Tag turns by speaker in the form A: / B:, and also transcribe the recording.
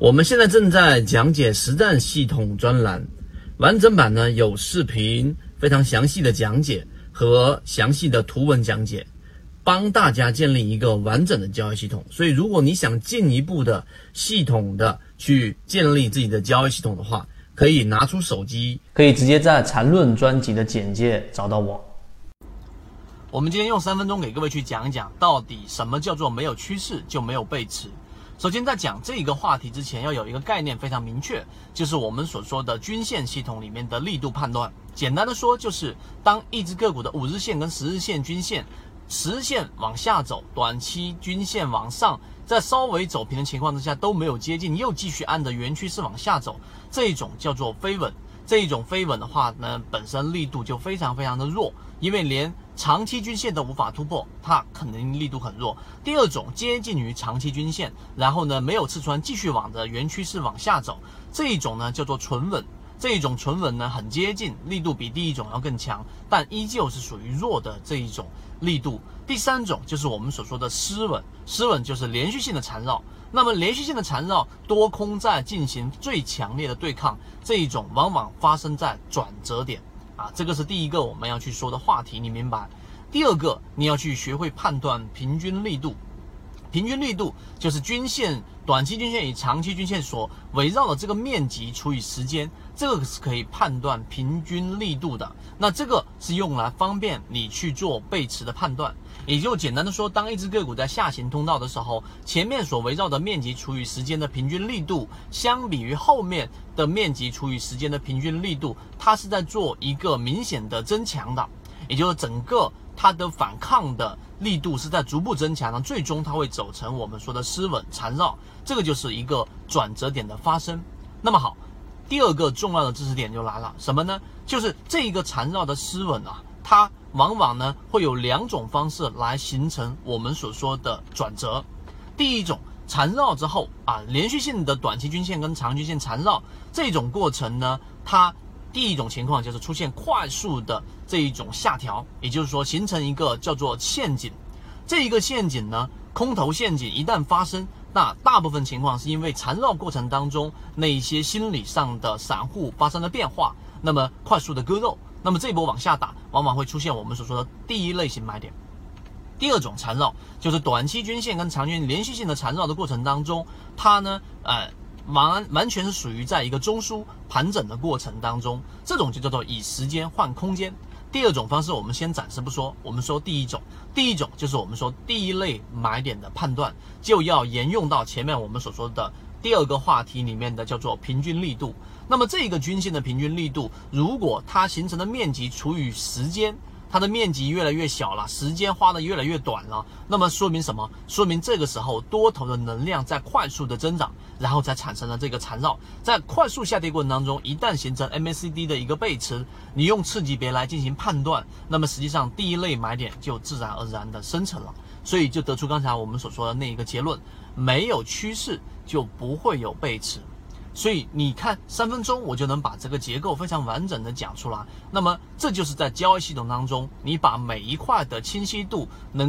A: 我们现在正在讲解实战系统专栏，完整版呢有视频，非常详细的讲解和详细的图文讲解，帮大家建立一个完整的交易系统。所以，如果你想进一步的系统的去建立自己的交易系统的话，可以拿出手机，
B: 可以直接在缠论专辑的简介找到我。
A: 我们今天用三分钟给各位去讲一讲，到底什么叫做没有趋势就没有背驰。首先，在讲这一个话题之前，要有一个概念非常明确，就是我们所说的均线系统里面的力度判断。简单的说，就是当一只个股的五日线跟十日线均线，十日线往下走，短期均线往上，在稍微走平的情况之下都没有接近，又继续按着原趋势往下走，这种叫做飞稳。这一种飞稳的话呢，本身力度就非常非常的弱，因为连长期均线都无法突破，它肯定力度很弱。第二种接近于长期均线，然后呢没有刺穿，继续往着原趋势往下走，这一种呢叫做纯稳。这一种纯稳呢很接近，力度比第一种要更强，但依旧是属于弱的这一种力度。第三种就是我们所说的湿稳，湿稳就是连续性的缠绕。那么连续性的缠绕，多空在进行最强烈的对抗，这一种往往发生在转折点啊，这个是第一个我们要去说的话题，你明白？第二个，你要去学会判断平均力度。平均力度就是均线、短期均线与长期均线所围绕的这个面积除以时间，这个是可以判断平均力度的。那这个是用来方便你去做背驰的判断。也就简单的说，当一只个股在下行通道的时候，前面所围绕的面积除以时间的平均力度，相比于后面的面积除以时间的平均力度，它是在做一个明显的增强的，也就是整个。它的反抗的力度是在逐步增强的，最终它会走成我们说的失稳缠绕，这个就是一个转折点的发生。那么好，第二个重要的知识点就来了，什么呢？就是这一个缠绕的失稳啊，它往往呢会有两种方式来形成我们所说的转折。第一种缠绕之后啊，连续性的短期均线跟长均线缠绕这种过程呢，它。第一种情况就是出现快速的这一种下调，也就是说形成一个叫做陷阱。这一个陷阱呢，空头陷阱一旦发生，那大部分情况是因为缠绕过程当中那一些心理上的散户发生了变化，那么快速的割肉，那么这波往下打，往往会出现我们所说的第一类型买点。第二种缠绕就是短期均线跟长均连续性的缠绕的过程当中，它呢，呃。完完全是属于在一个中枢盘整的过程当中，这种就叫做以时间换空间。第二种方式我们先暂时不说，我们说第一种，第一种就是我们说第一类买点的判断，就要沿用到前面我们所说的第二个话题里面的叫做平均力度。那么这个均线的平均力度，如果它形成的面积除以时间。它的面积越来越小了，时间花的越来越短了，那么说明什么？说明这个时候多头的能量在快速的增长，然后才产生了这个缠绕。在快速下跌过程当中，一旦形成 MACD 的一个背驰，你用次级别来进行判断，那么实际上第一类买点就自然而然的生成了，所以就得出刚才我们所说的那一个结论：没有趋势就不会有背驰。所以你看，三分钟我就能把这个结构非常完整的讲出来。那么这就是在交易系统当中，你把每一块的清晰度能。